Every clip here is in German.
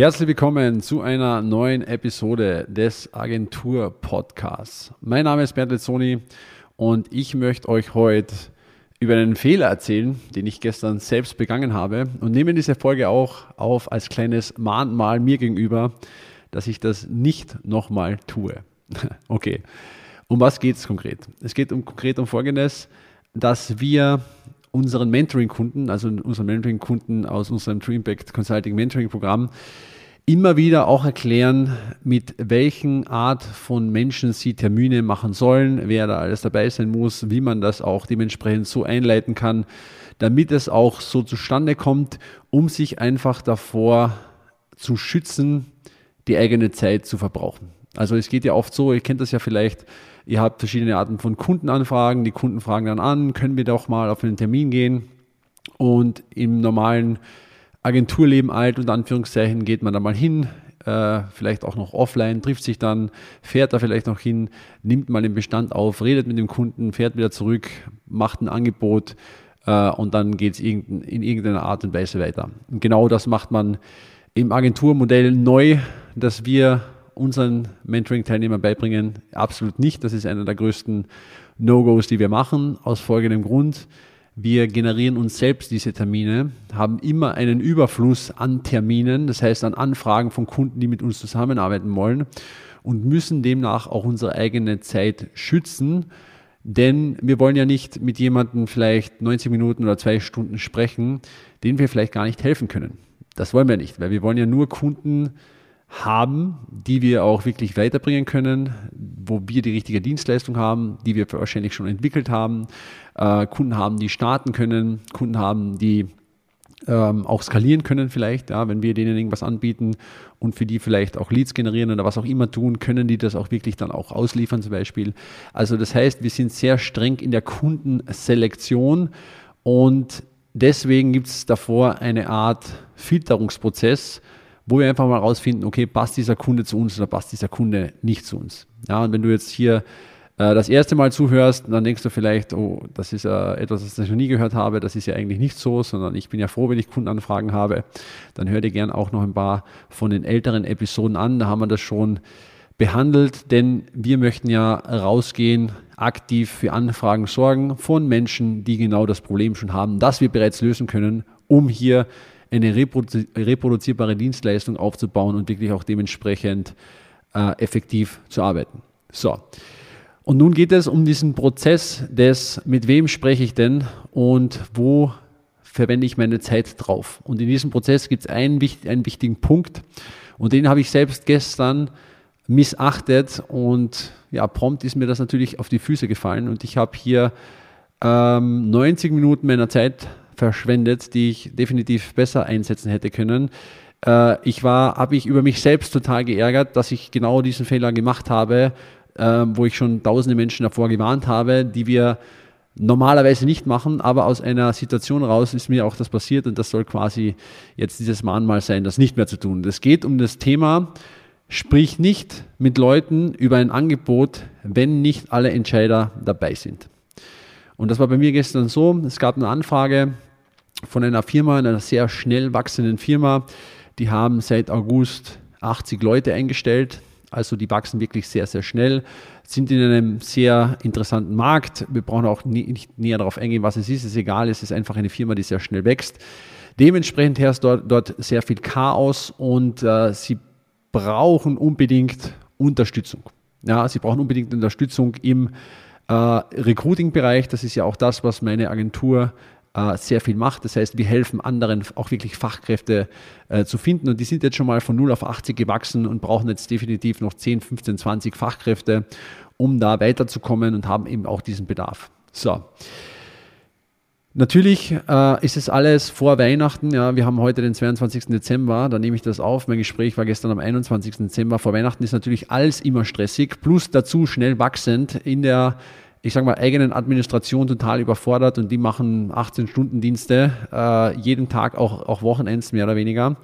Herzlich willkommen zu einer neuen Episode des Agentur Podcasts. Mein Name ist Bernd Lezzoni und ich möchte euch heute über einen Fehler erzählen, den ich gestern selbst begangen habe und nehme diese Folge auch auf als kleines Mahnmal mir gegenüber, dass ich das nicht nochmal tue. okay. Um was geht es konkret? Es geht um, konkret um Folgendes, dass wir unseren Mentoring-Kunden, also unseren Mentoring-Kunden aus unserem True Impact Consulting Mentoring-Programm, immer wieder auch erklären, mit welchen Art von Menschen sie Termine machen sollen, wer da alles dabei sein muss, wie man das auch dementsprechend so einleiten kann, damit es auch so zustande kommt, um sich einfach davor zu schützen, die eigene Zeit zu verbrauchen. Also es geht ja oft so, ihr kennt das ja vielleicht, Ihr habt verschiedene Arten von Kundenanfragen. Die Kunden fragen dann an, können wir doch mal auf einen Termin gehen? Und im normalen Agenturleben alt und Anführungszeichen geht man da mal hin, äh, vielleicht auch noch offline, trifft sich dann, fährt da vielleicht noch hin, nimmt mal den Bestand auf, redet mit dem Kunden, fährt wieder zurück, macht ein Angebot äh, und dann geht es in, in irgendeiner Art und Weise weiter. Und genau das macht man im Agenturmodell neu, dass wir unseren Mentoring-Teilnehmern beibringen? Absolut nicht. Das ist einer der größten No-Gos, die wir machen, aus folgendem Grund. Wir generieren uns selbst diese Termine, haben immer einen Überfluss an Terminen, das heißt an Anfragen von Kunden, die mit uns zusammenarbeiten wollen und müssen demnach auch unsere eigene Zeit schützen. Denn wir wollen ja nicht mit jemandem vielleicht 90 Minuten oder zwei Stunden sprechen, denen wir vielleicht gar nicht helfen können. Das wollen wir nicht, weil wir wollen ja nur Kunden haben, die wir auch wirklich weiterbringen können, wo wir die richtige Dienstleistung haben, die wir wahrscheinlich schon entwickelt haben, äh, Kunden haben, die starten können, Kunden haben, die ähm, auch skalieren können vielleicht, ja, wenn wir denen irgendwas anbieten und für die vielleicht auch Leads generieren oder was auch immer tun, können die das auch wirklich dann auch ausliefern zum Beispiel. Also das heißt, wir sind sehr streng in der Kundenselektion und deswegen gibt es davor eine Art Filterungsprozess, wo wir einfach mal rausfinden, okay, passt dieser Kunde zu uns oder passt dieser Kunde nicht zu uns. Ja, und wenn du jetzt hier äh, das erste Mal zuhörst, dann denkst du vielleicht, oh, das ist ja etwas, was ich noch nie gehört habe, das ist ja eigentlich nicht so, sondern ich bin ja froh, wenn ich Kundenanfragen habe. Dann hör dir gern auch noch ein paar von den älteren Episoden an, da haben wir das schon behandelt, denn wir möchten ja rausgehen, aktiv für Anfragen sorgen von Menschen, die genau das Problem schon haben, das wir bereits lösen können, um hier eine reproduzierbare Dienstleistung aufzubauen und wirklich auch dementsprechend äh, effektiv zu arbeiten. So. Und nun geht es um diesen Prozess des, mit wem spreche ich denn und wo verwende ich meine Zeit drauf. Und in diesem Prozess gibt es einen, einen wichtigen Punkt und den habe ich selbst gestern missachtet und ja, prompt ist mir das natürlich auf die Füße gefallen und ich habe hier ähm, 90 Minuten meiner Zeit verschwendet, die ich definitiv besser einsetzen hätte können. Äh, ich war, habe ich über mich selbst total geärgert, dass ich genau diesen Fehler gemacht habe, äh, wo ich schon tausende Menschen davor gewarnt habe, die wir normalerweise nicht machen, aber aus einer Situation raus ist mir auch das passiert und das soll quasi jetzt dieses Mahnmal sein, das nicht mehr zu tun. Es geht um das Thema, sprich nicht mit Leuten über ein Angebot, wenn nicht alle Entscheider dabei sind. Und das war bei mir gestern so, es gab eine Anfrage von einer Firma, einer sehr schnell wachsenden Firma. Die haben seit August 80 Leute eingestellt. Also die wachsen wirklich sehr, sehr schnell, sind in einem sehr interessanten Markt. Wir brauchen auch nicht näher darauf eingehen, was es ist. Es ist egal, es ist einfach eine Firma, die sehr schnell wächst. Dementsprechend herrscht dort, dort sehr viel Chaos und äh, sie brauchen unbedingt Unterstützung. Ja, sie brauchen unbedingt Unterstützung im äh, Recruiting-Bereich. Das ist ja auch das, was meine Agentur sehr viel macht. Das heißt, wir helfen anderen auch wirklich Fachkräfte äh, zu finden und die sind jetzt schon mal von 0 auf 80 gewachsen und brauchen jetzt definitiv noch 10, 15, 20 Fachkräfte, um da weiterzukommen und haben eben auch diesen Bedarf. So. Natürlich äh, ist es alles vor Weihnachten. Ja, wir haben heute den 22. Dezember, da nehme ich das auf. Mein Gespräch war gestern am 21. Dezember. Vor Weihnachten ist natürlich alles immer stressig, plus dazu schnell wachsend in der ich sage mal, eigenen Administration total überfordert und die machen 18-Stunden-Dienste, äh, jeden Tag auch, auch Wochenends mehr oder weniger.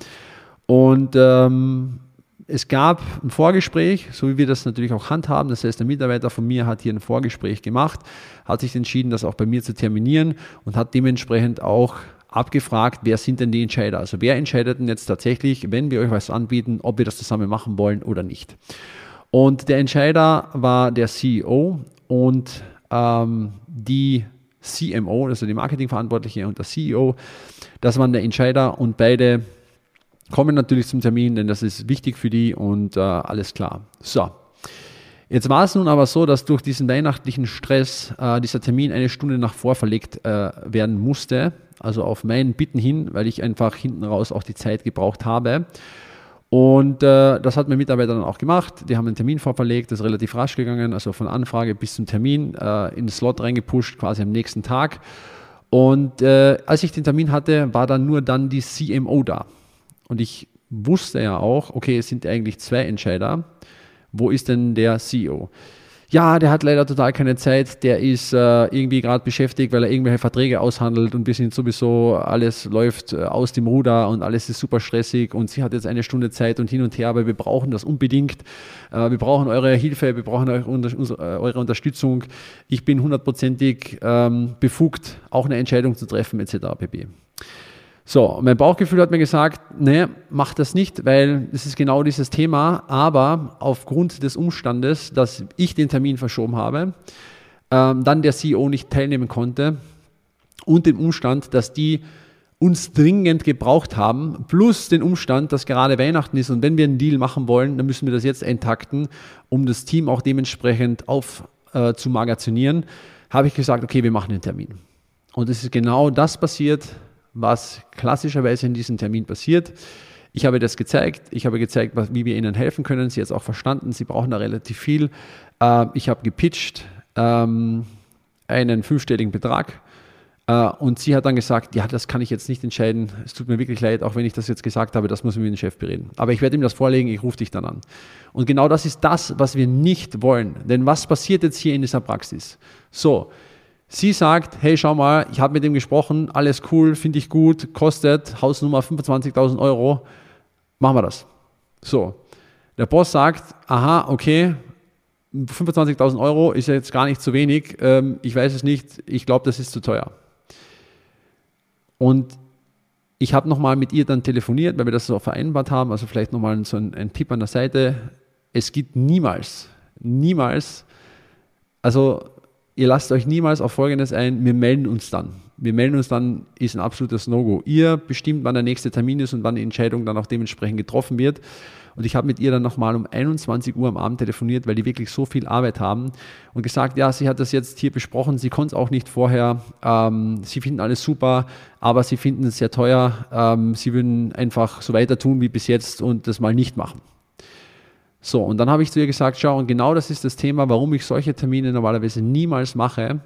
Und ähm, es gab ein Vorgespräch, so wie wir das natürlich auch handhaben. Das heißt, der Mitarbeiter von mir hat hier ein Vorgespräch gemacht, hat sich entschieden, das auch bei mir zu terminieren und hat dementsprechend auch abgefragt, wer sind denn die Entscheider? Also wer entscheidet denn jetzt tatsächlich, wenn wir euch was anbieten, ob wir das zusammen machen wollen oder nicht? Und der Entscheider war der CEO und ähm, die CMO, also die Marketingverantwortliche und der CEO. Das waren der Entscheider und beide kommen natürlich zum Termin, denn das ist wichtig für die und äh, alles klar. So. Jetzt war es nun aber so, dass durch diesen weihnachtlichen Stress äh, dieser Termin eine Stunde nach vor verlegt äh, werden musste, also auf meinen Bitten hin, weil ich einfach hinten raus auch die Zeit gebraucht habe. Und äh, das hat mein Mitarbeiter dann auch gemacht. Die haben einen Termin vorverlegt, das ist relativ rasch gegangen, also von Anfrage bis zum Termin äh, in den Slot reingepusht, quasi am nächsten Tag. Und äh, als ich den Termin hatte, war dann nur dann die CMO da. Und ich wusste ja auch, okay, es sind eigentlich zwei Entscheider. Wo ist denn der CEO? Ja, der hat leider total keine Zeit, der ist äh, irgendwie gerade beschäftigt, weil er irgendwelche Verträge aushandelt und wir sind sowieso, alles läuft äh, aus dem Ruder und alles ist super stressig und sie hat jetzt eine Stunde Zeit und hin und her, aber wir brauchen das unbedingt. Äh, wir brauchen eure Hilfe, wir brauchen eure, äh, eure Unterstützung. Ich bin hundertprozentig ähm, befugt, auch eine Entscheidung zu treffen, etc. pp. So, mein Bauchgefühl hat mir gesagt, nee, mach das nicht, weil es ist genau dieses Thema, aber aufgrund des Umstandes, dass ich den Termin verschoben habe, ähm, dann der CEO nicht teilnehmen konnte und dem Umstand, dass die uns dringend gebraucht haben, plus den Umstand, dass gerade Weihnachten ist und wenn wir einen Deal machen wollen, dann müssen wir das jetzt eintakten, um das Team auch dementsprechend auf äh, habe ich gesagt, okay, wir machen den Termin. Und es ist genau das passiert, was klassischerweise in diesem Termin passiert. Ich habe das gezeigt. Ich habe gezeigt, wie wir Ihnen helfen können. Sie hat es auch verstanden. Sie brauchen da relativ viel. Ähm, ich habe gepitcht ähm, einen fünfstelligen Betrag. Äh, und sie hat dann gesagt, ja, das kann ich jetzt nicht entscheiden. Es tut mir wirklich leid, auch wenn ich das jetzt gesagt habe, das muss ich mit dem Chef bereden. Aber ich werde ihm das vorlegen, ich rufe dich dann an. Und genau das ist das, was wir nicht wollen. Denn was passiert jetzt hier in dieser Praxis? So, Sie sagt, hey, schau mal, ich habe mit ihm gesprochen, alles cool, finde ich gut, kostet Hausnummer 25.000 Euro, machen wir das. So, der Boss sagt, aha, okay, 25.000 Euro ist jetzt gar nicht zu wenig, ähm, ich weiß es nicht, ich glaube, das ist zu teuer. Und ich habe nochmal mit ihr dann telefoniert, weil wir das so vereinbart haben, also vielleicht nochmal so ein, ein Tipp an der Seite. Es gibt niemals, niemals, also ihr lasst euch niemals auf Folgendes ein, wir melden uns dann. Wir melden uns dann, ist ein absolutes No-Go. Ihr bestimmt, wann der nächste Termin ist und wann die Entscheidung dann auch dementsprechend getroffen wird. Und ich habe mit ihr dann nochmal um 21 Uhr am Abend telefoniert, weil die wirklich so viel Arbeit haben und gesagt, ja, sie hat das jetzt hier besprochen, sie konnte es auch nicht vorher, ähm, sie finden alles super, aber sie finden es sehr teuer, ähm, sie würden einfach so weiter tun wie bis jetzt und das mal nicht machen. So, und dann habe ich zu ihr gesagt, schau, und genau das ist das Thema, warum ich solche Termine normalerweise niemals mache,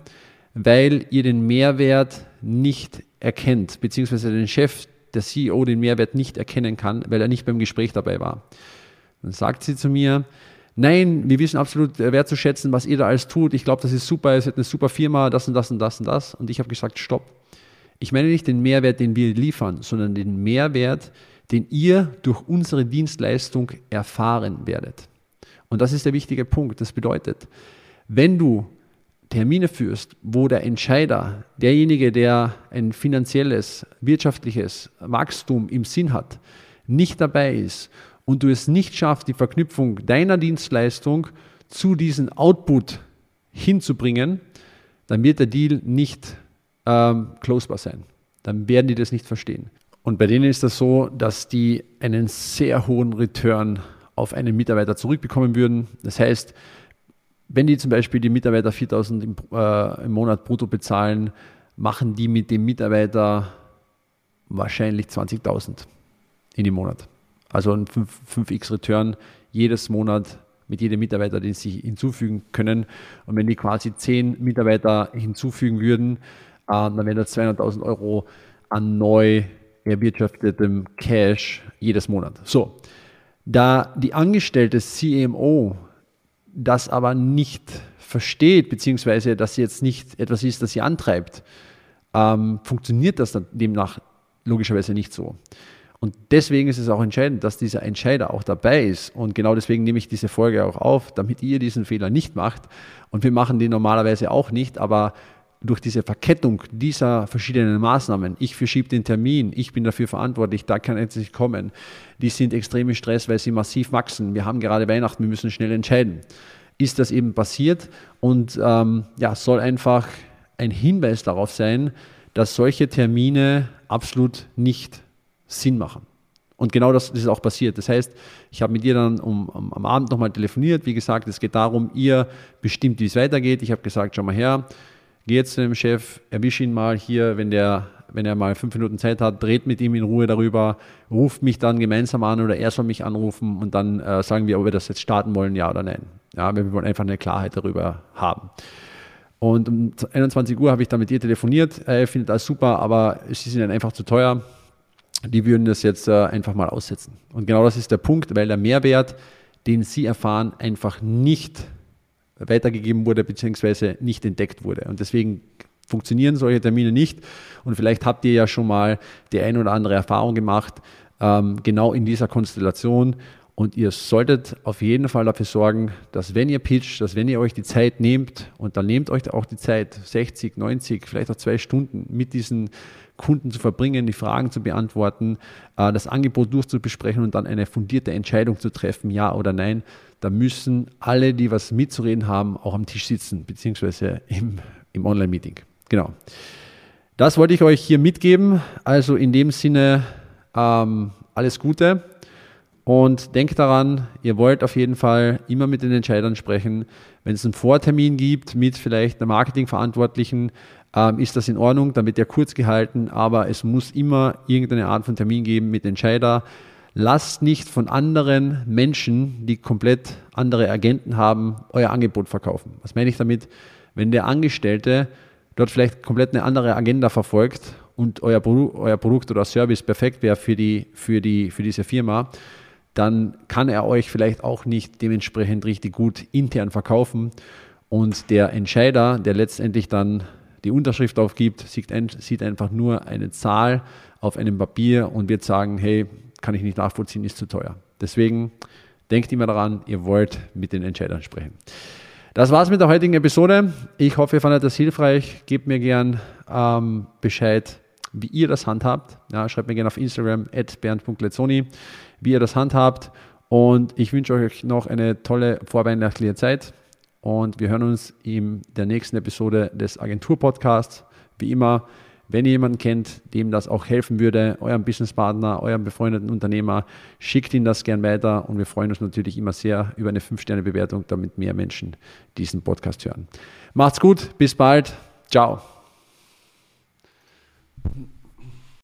weil ihr den Mehrwert nicht erkennt, beziehungsweise den Chef, der CEO, den Mehrwert nicht erkennen kann, weil er nicht beim Gespräch dabei war. Dann sagt sie zu mir, nein, wir wissen absolut äh, wertzuschätzen, was ihr da alles tut. Ich glaube, das ist super, ihr seid eine super Firma, das und das und das und das. Und ich habe gesagt, stopp. Ich meine nicht den Mehrwert, den wir liefern, sondern den Mehrwert, den ihr durch unsere Dienstleistung erfahren werdet. Und das ist der wichtige Punkt. Das bedeutet, wenn du Termine führst, wo der Entscheider, derjenige, der ein finanzielles, wirtschaftliches Wachstum im Sinn hat, nicht dabei ist und du es nicht schaffst, die Verknüpfung deiner Dienstleistung zu diesem Output hinzubringen, dann wird der Deal nicht ähm, closbar sein. Dann werden die das nicht verstehen. Und bei denen ist das so, dass die einen sehr hohen Return auf einen Mitarbeiter zurückbekommen würden. Das heißt, wenn die zum Beispiel die Mitarbeiter 4000 im, äh, im Monat brutto bezahlen, machen die mit dem Mitarbeiter wahrscheinlich 20.000 in dem Monat. Also ein 5, 5x Return jedes Monat mit jedem Mitarbeiter, den sie hinzufügen können. Und wenn die quasi 10 Mitarbeiter hinzufügen würden, äh, dann wären das 200.000 Euro an neu erwirtschaftetem Cash jedes Monat. So, da die angestellte CMO das aber nicht versteht, beziehungsweise dass sie jetzt nicht etwas ist, das sie antreibt, ähm, funktioniert das dann demnach logischerweise nicht so. Und deswegen ist es auch entscheidend, dass dieser Entscheider auch dabei ist. Und genau deswegen nehme ich diese Folge auch auf, damit ihr diesen Fehler nicht macht. Und wir machen den normalerweise auch nicht, aber durch diese Verkettung dieser verschiedenen Maßnahmen, ich verschiebe den Termin, ich bin dafür verantwortlich, da kann jetzt nicht kommen, die sind extrem im Stress, weil sie massiv wachsen. Wir haben gerade Weihnachten, wir müssen schnell entscheiden. Ist das eben passiert und ähm, ja, soll einfach ein Hinweis darauf sein, dass solche Termine absolut nicht Sinn machen. Und genau das, ist auch passiert. Das heißt, ich habe mit ihr dann um, um, am Abend nochmal telefoniert. Wie gesagt, es geht darum, ihr bestimmt, wie es weitergeht. Ich habe gesagt, schau mal her, geh jetzt zu dem Chef, erwisch ihn mal hier, wenn, der, wenn er mal fünf Minuten Zeit hat, dreht mit ihm in Ruhe darüber, ruft mich dann gemeinsam an oder er soll mich anrufen und dann äh, sagen wir, ob wir das jetzt starten wollen, ja oder nein. Ja, wir wollen einfach eine Klarheit darüber haben. Und um 21 Uhr habe ich dann mit ihr telefoniert. Er findet das super, aber sie sind dann einfach zu teuer die würden das jetzt äh, einfach mal aussetzen. Und genau das ist der Punkt, weil der Mehrwert, den sie erfahren, einfach nicht weitergegeben wurde bzw. nicht entdeckt wurde. Und deswegen funktionieren solche Termine nicht. Und vielleicht habt ihr ja schon mal die ein oder andere Erfahrung gemacht, ähm, genau in dieser Konstellation. Und ihr solltet auf jeden Fall dafür sorgen, dass wenn ihr pitcht, dass wenn ihr euch die Zeit nehmt, und dann nehmt euch auch die Zeit, 60, 90, vielleicht auch zwei Stunden mit diesen Kunden zu verbringen, die Fragen zu beantworten, äh, das Angebot durchzubesprechen und dann eine fundierte Entscheidung zu treffen, ja oder nein. Da müssen alle, die was mitzureden haben, auch am Tisch sitzen, beziehungsweise im, im Online-Meeting. Genau. Das wollte ich euch hier mitgeben. Also in dem Sinne ähm, alles Gute. Und denkt daran, ihr wollt auf jeden Fall immer mit den Entscheidern sprechen. Wenn es einen Vortermin gibt mit vielleicht einer Marketingverantwortlichen, ähm, ist das in Ordnung, wird der kurz gehalten, aber es muss immer irgendeine Art von Termin geben mit Entscheider. Lasst nicht von anderen Menschen, die komplett andere Agenten haben, euer Angebot verkaufen. Was meine ich damit? Wenn der Angestellte dort vielleicht komplett eine andere Agenda verfolgt und euer, euer Produkt oder Service perfekt wäre für, die, für, die, für diese Firma, dann kann er euch vielleicht auch nicht dementsprechend richtig gut intern verkaufen. Und der Entscheider, der letztendlich dann die Unterschrift aufgibt, sieht, einfach nur eine Zahl auf einem Papier und wird sagen, hey, kann ich nicht nachvollziehen, ist zu teuer. Deswegen denkt immer daran, ihr wollt mit den Entscheidern sprechen. Das war's mit der heutigen Episode. Ich hoffe, ihr fandet das hilfreich. Gebt mir gern ähm, Bescheid, wie ihr das handhabt. Ja, schreibt mir gerne auf Instagram at bernd.lezzoni, wie ihr das handhabt. Und ich wünsche euch noch eine tolle vorweihnachtliche Zeit. Und wir hören uns in der nächsten Episode des Agentur-Podcasts. Wie immer, wenn ihr jemanden kennt, dem das auch helfen würde, eurem Businesspartner, eurem befreundeten Unternehmer, schickt ihn das gern weiter und wir freuen uns natürlich immer sehr über eine 5-Sterne-Bewertung, damit mehr Menschen diesen Podcast hören. Macht's gut, bis bald, ciao.